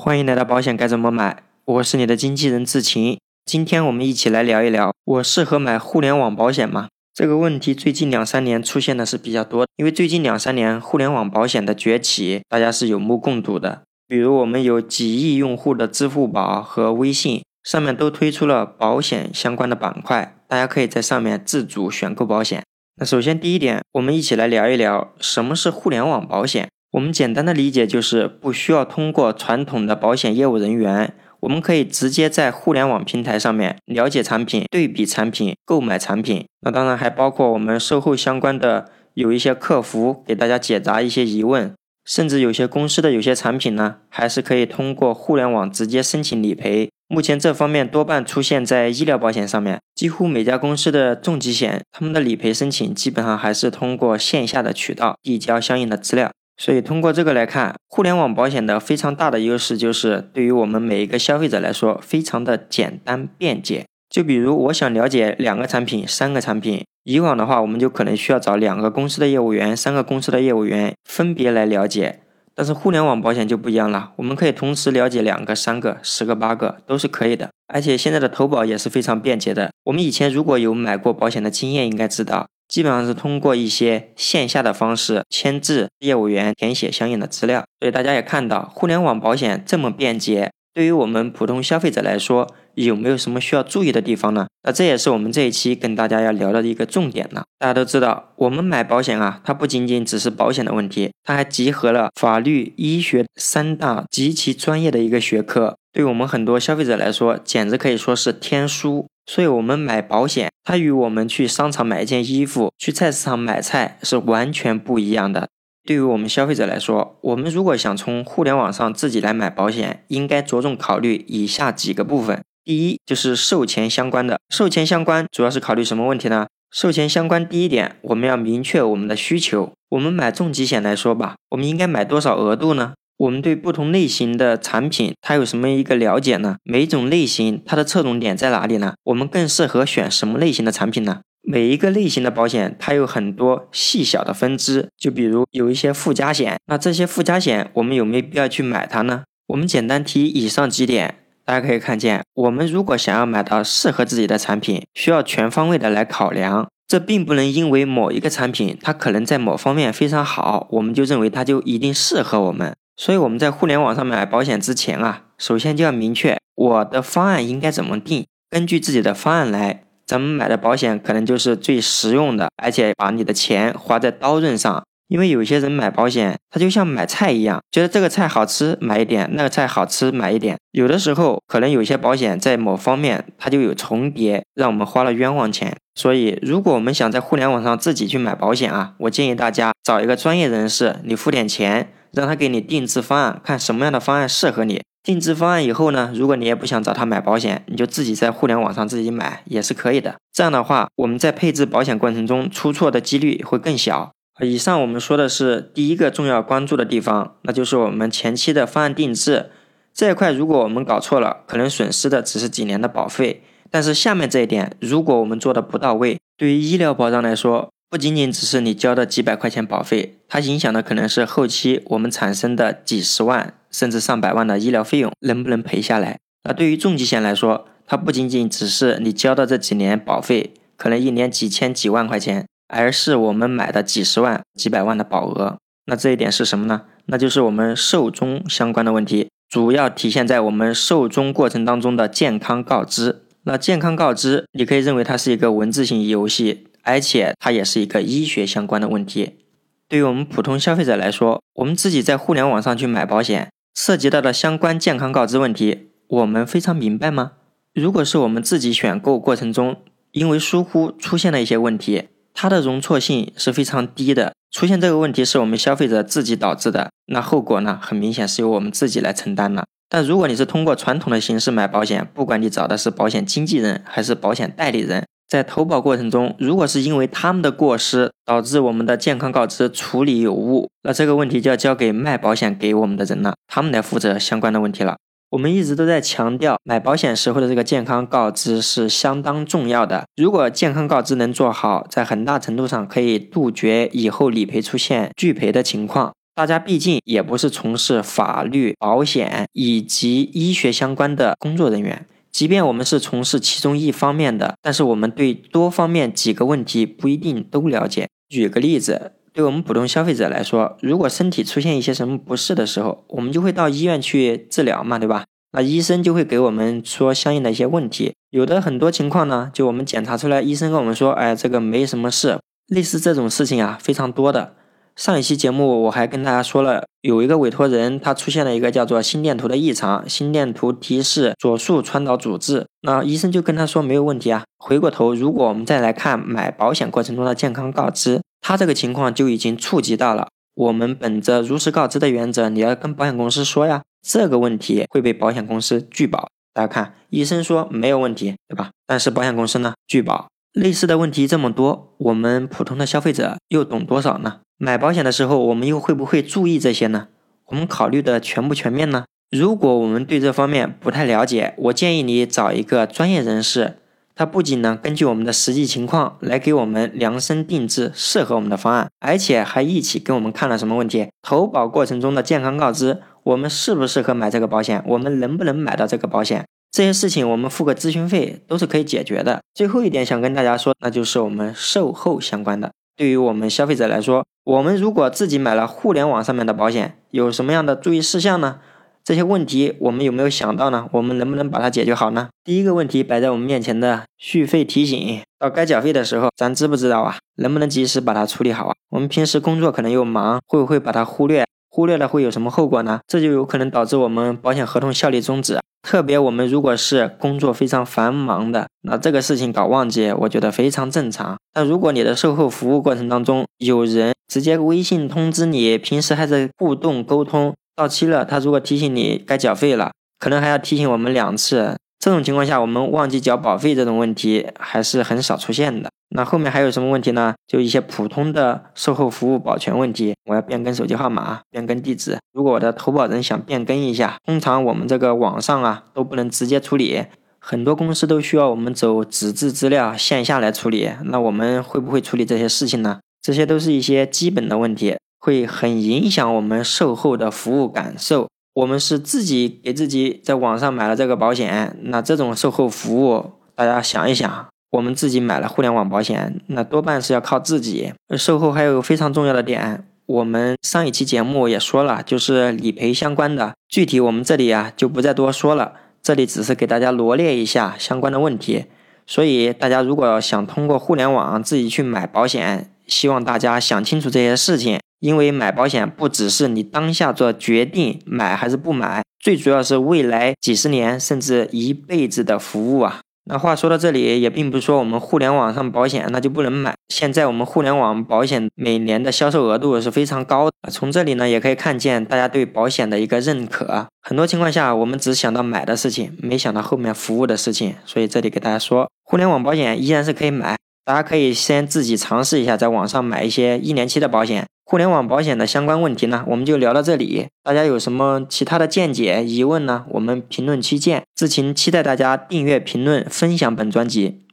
欢迎来到保险该怎么买，我是你的经纪人志晴。今天我们一起来聊一聊，我适合买互联网保险吗？这个问题最近两三年出现的是比较多，因为最近两三年互联网保险的崛起，大家是有目共睹的。比如我们有几亿用户的支付宝和微信，上面都推出了保险相关的板块，大家可以在上面自主选购保险。那首先第一点，我们一起来聊一聊什么是互联网保险。我们简单的理解就是不需要通过传统的保险业务人员，我们可以直接在互联网平台上面了解产品、对比产品、购买产品。那当然还包括我们售后相关的有一些客服给大家解答一些疑问，甚至有些公司的有些产品呢，还是可以通过互联网直接申请理赔。目前这方面多半出现在医疗保险上面，几乎每家公司的重疾险，他们的理赔申请基本上还是通过线下的渠道递交相应的资料。所以通过这个来看，互联网保险的非常大的优势就是，对于我们每一个消费者来说，非常的简单便捷。就比如我想了解两个产品、三个产品，以往的话，我们就可能需要找两个公司的业务员、三个公司的业务员分别来了解。但是互联网保险就不一样了，我们可以同时了解两个、三个、十个、八个都是可以的。而且现在的投保也是非常便捷的。我们以前如果有买过保险的经验，应该知道。基本上是通过一些线下的方式签字，业务员填写相应的资料。所以大家也看到，互联网保险这么便捷，对于我们普通消费者来说，有没有什么需要注意的地方呢？那这也是我们这一期跟大家要聊的一个重点了。大家都知道，我们买保险啊，它不仅仅只是保险的问题，它还集合了法律、医学三大极其专业的一个学科，对我们很多消费者来说，简直可以说是天书。所以，我们买保险，它与我们去商场买一件衣服、去菜市场买菜是完全不一样的。对于我们消费者来说，我们如果想从互联网上自己来买保险，应该着重考虑以下几个部分。第一，就是售前相关的。售前相关主要是考虑什么问题呢？售前相关，第一点，我们要明确我们的需求。我们买重疾险来说吧，我们应该买多少额度呢？我们对不同类型的产品，它有什么一个了解呢？每种类型它的侧重点在哪里呢？我们更适合选什么类型的产品呢？每一个类型的保险，它有很多细小的分支，就比如有一些附加险，那这些附加险我们有没有必要去买它呢？我们简单提以上几点，大家可以看见，我们如果想要买到适合自己的产品，需要全方位的来考量。这并不能因为某一个产品它可能在某方面非常好，我们就认为它就一定适合我们。所以我们在互联网上买保险之前啊，首先就要明确我的方案应该怎么定，根据自己的方案来，咱们买的保险可能就是最实用的，而且把你的钱花在刀刃上。因为有些人买保险，他就像买菜一样，觉得这个菜好吃买一点，那个菜好吃买一点。有的时候可能有些保险在某方面它就有重叠，让我们花了冤枉钱。所以如果我们想在互联网上自己去买保险啊，我建议大家找一个专业人士，你付点钱。让他给你定制方案，看什么样的方案适合你。定制方案以后呢，如果你也不想找他买保险，你就自己在互联网上自己买也是可以的。这样的话，我们在配置保险过程中出错的几率会更小。以上我们说的是第一个重要关注的地方，那就是我们前期的方案定制这一块，如果我们搞错了，可能损失的只是几年的保费。但是下面这一点，如果我们做的不到位，对于医疗保障来说，不仅仅只是你交的几百块钱保费，它影响的可能是后期我们产生的几十万甚至上百万的医疗费用能不能赔下来。那对于重疾险来说，它不仅仅只是你交的这几年保费，可能一年几千几万块钱，而是我们买的几十万几百万的保额。那这一点是什么呢？那就是我们寿终相关的问题，主要体现在我们寿终过程当中的健康告知。那健康告知，你可以认为它是一个文字型游戏。而且它也是一个医学相关的问题。对于我们普通消费者来说，我们自己在互联网上去买保险，涉及到的相关健康告知问题，我们非常明白吗？如果是我们自己选购过程中因为疏忽出现了一些问题，它的容错性是非常低的。出现这个问题是我们消费者自己导致的，那后果呢，很明显是由我们自己来承担了。但如果你是通过传统的形式买保险，不管你找的是保险经纪人还是保险代理人。在投保过程中，如果是因为他们的过失导致我们的健康告知处理有误，那这个问题就要交给卖保险给我们的人了，他们来负责相关的问题了。我们一直都在强调，买保险时候的这个健康告知是相当重要的。如果健康告知能做好，在很大程度上可以杜绝以后理赔出现拒赔的情况。大家毕竟也不是从事法律、保险以及医学相关的工作人员。即便我们是从事其中一方面的，但是我们对多方面几个问题不一定都了解。举个例子，对我们普通消费者来说，如果身体出现一些什么不适的时候，我们就会到医院去治疗嘛，对吧？那医生就会给我们说相应的一些问题。有的很多情况呢，就我们检查出来，医生跟我们说，哎，这个没什么事。类似这种事情啊，非常多的。上一期节目我还跟大家说了，有一个委托人他出现了一个叫做心电图的异常，心电图提示左束传导阻滞，那医生就跟他说没有问题啊。回过头，如果我们再来看买保险过程中的健康告知，他这个情况就已经触及到了我们本着如实告知的原则，你要跟保险公司说呀，这个问题会被保险公司拒保。大家看，医生说没有问题，对吧？但是保险公司呢拒保。类似的问题这么多，我们普通的消费者又懂多少呢？买保险的时候，我们又会不会注意这些呢？我们考虑的全不全面呢？如果我们对这方面不太了解，我建议你找一个专业人士，他不仅能根据我们的实际情况来给我们量身定制适合我们的方案，而且还一起跟我们看了什么问题，投保过程中的健康告知，我们适不适合买这个保险，我们能不能买到这个保险，这些事情我们付个咨询费都是可以解决的。最后一点想跟大家说，那就是我们售后相关的。对于我们消费者来说，我们如果自己买了互联网上面的保险，有什么样的注意事项呢？这些问题我们有没有想到呢？我们能不能把它解决好呢？第一个问题摆在我们面前的续费提醒，到该缴费的时候，咱知不知道啊？能不能及时把它处理好啊？我们平时工作可能又忙，会不会把它忽略？忽略了会有什么后果呢？这就有可能导致我们保险合同效力终止。特别我们如果是工作非常繁忙的，那这个事情搞忘记，我觉得非常正常。但如果你的售后服务过程当中有人直接微信通知你，平时还在互动沟通，到期了他如果提醒你该缴费了，可能还要提醒我们两次。这种情况下，我们忘记缴保费这种问题还是很少出现的。那后面还有什么问题呢？就一些普通的售后服务保全问题，我要变更手机号码、变更地址。如果我的投保人想变更一下，通常我们这个网上啊都不能直接处理，很多公司都需要我们走纸质资料线下来处理。那我们会不会处理这些事情呢？这些都是一些基本的问题，会很影响我们售后的服务感受。我们是自己给自己在网上买了这个保险，那这种售后服务，大家想一想，我们自己买了互联网保险，那多半是要靠自己。售后还有个非常重要的点，我们上一期节目也说了，就是理赔相关的，具体我们这里啊就不再多说了，这里只是给大家罗列一下相关的问题。所以大家如果想通过互联网自己去买保险，希望大家想清楚这些事情。因为买保险不只是你当下做决定买还是不买，最主要是未来几十年甚至一辈子的服务啊。那话说到这里，也并不是说我们互联网上保险那就不能买。现在我们互联网保险每年的销售额度是非常高的，从这里呢也可以看见大家对保险的一个认可。很多情况下，我们只想到买的事情，没想到后面服务的事情。所以这里给大家说，互联网保险依然是可以买，大家可以先自己尝试一下，在网上买一些一年期的保险。互联网保险的相关问题呢，我们就聊到这里。大家有什么其他的见解、疑问呢？我们评论区见。志勤期待大家订阅、评论、分享本专辑。